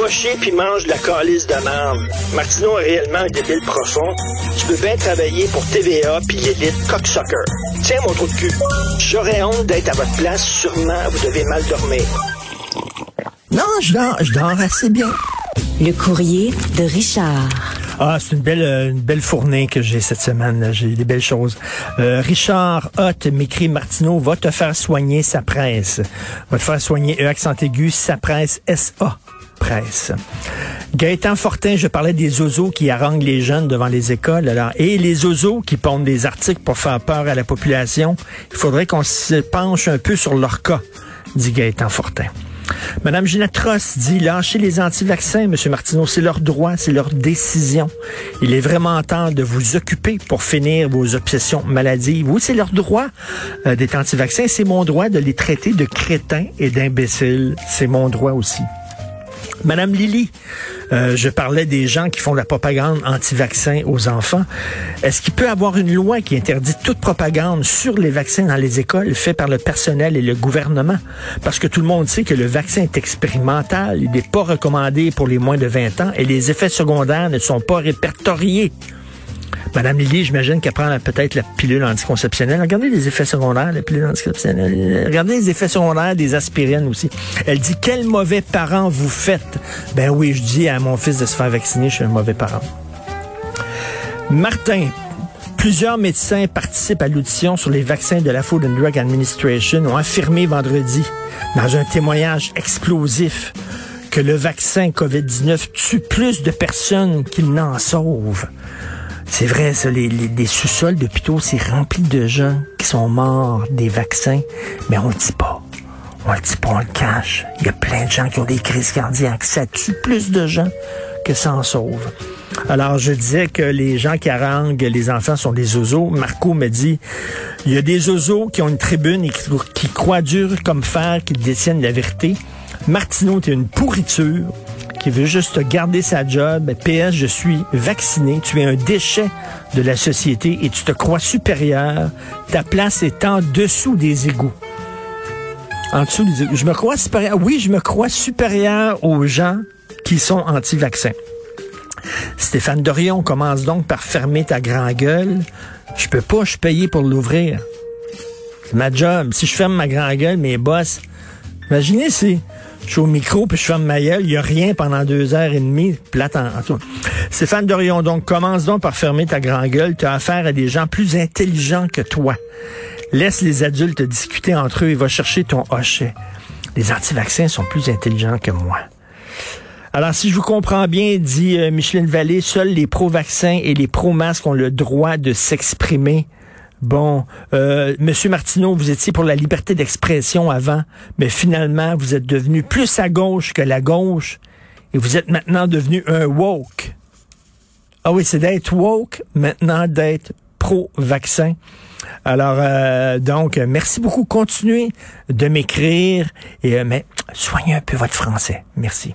Va chier puis mange de la calice de merde. Martineau est réellement un débile profond. Tu peux bien travailler pour TVA puis l'élite cocksucker. Tiens mon trou de cul. J'aurais honte d'être à votre place. Sûrement, vous devez mal dormir. Non, je dors, je dors assez bien. Le courrier de Richard. Ah, c'est une belle, euh, une belle fournée que j'ai cette semaine. J'ai des belles choses. Euh, Richard Hott m'écrit Martineau va te faire soigner sa presse. Va te faire soigner E accent aigu sa presse SA presse. Gaëtan Fortin, je parlais des oiseaux qui haranguent les jeunes devant les écoles. Alors, et les oiseaux qui pondent des articles pour faire peur à la population. Il faudrait qu'on se penche un peu sur leur cas, dit Gaëtan Fortin. Madame Ginette Ross dit lâchez les anti-vaccins, Monsieur Martineau, c'est leur droit, c'est leur décision. Il est vraiment temps de vous occuper pour finir vos obsessions maladives. Oui, c'est leur droit euh, d'être anti-vaccins. C'est mon droit de les traiter de crétins et d'imbéciles. C'est mon droit aussi. Madame Lily, euh, je parlais des gens qui font de la propagande anti-vaccin aux enfants. Est-ce qu'il peut avoir une loi qui interdit toute propagande sur les vaccins dans les écoles faite par le personnel et le gouvernement? Parce que tout le monde sait que le vaccin est expérimental, il n'est pas recommandé pour les moins de 20 ans et les effets secondaires ne sont pas répertoriés. Madame Lily, j'imagine qu'elle prend peut-être la pilule anticonceptionnelle. Regardez les effets secondaires, la pilule anticonceptionnelle. Regardez les effets secondaires des aspirines aussi. Elle dit, quel mauvais parent vous faites? Ben oui, je dis à mon fils de se faire vacciner, je suis un mauvais parent. Martin, Plusieurs médecins participent à l'audition sur les vaccins de la Food and Drug Administration ont affirmé vendredi, dans un témoignage explosif, que le vaccin COVID-19 tue plus de personnes qu'il n'en sauve. C'est vrai, ça, les, les- sous-sols d'hôpitaux, c'est rempli de gens qui sont morts des vaccins, mais on le dit pas. On le dit pas, on le cache. Il y a plein de gens qui ont des crises cardiaques. Ça tue plus de gens que ça en sauve. Alors, je disais que les gens qui haranguent les enfants sont des oiseaux. Marco me dit, il y a des oiseaux qui ont une tribune et qui, qui croient dur comme fer qu'ils détiennent la vérité. Martineau, tu es une pourriture qui veut juste garder sa job. PS, je suis vacciné. Tu es un déchet de la société et tu te crois supérieur. Ta place est en dessous des égouts. En dessous des égouts. Je me crois supérieur. Oui, je me crois supérieur aux gens qui sont anti-vaccins. Stéphane Dorion commence donc par fermer ta grand gueule. Je peux pas, payé pour l'ouvrir. C'est ma job. Si je ferme ma grand gueule, mes boss, imaginez si je suis au micro puis je ferme ma gueule, il y a rien pendant deux heures et demie, plate en, en. Stéphane Dorion, donc, commence donc par fermer ta grand gueule. Tu as affaire à des gens plus intelligents que toi. Laisse les adultes discuter entre eux et va chercher ton hochet. Les anti-vaccins sont plus intelligents que moi. Alors, si je vous comprends bien, dit euh, Micheline Vallée, seuls les pro-vaccins et les pro-masques ont le droit de s'exprimer. Bon, euh, Monsieur Martineau, vous étiez pour la liberté d'expression avant, mais finalement, vous êtes devenu plus à gauche que la gauche, et vous êtes maintenant devenu un woke. Ah oui, c'est d'être woke, maintenant d'être pro-vaccin. Alors, euh, donc, merci beaucoup. Continuez de m'écrire, et euh, mais soignez un peu votre français. Merci.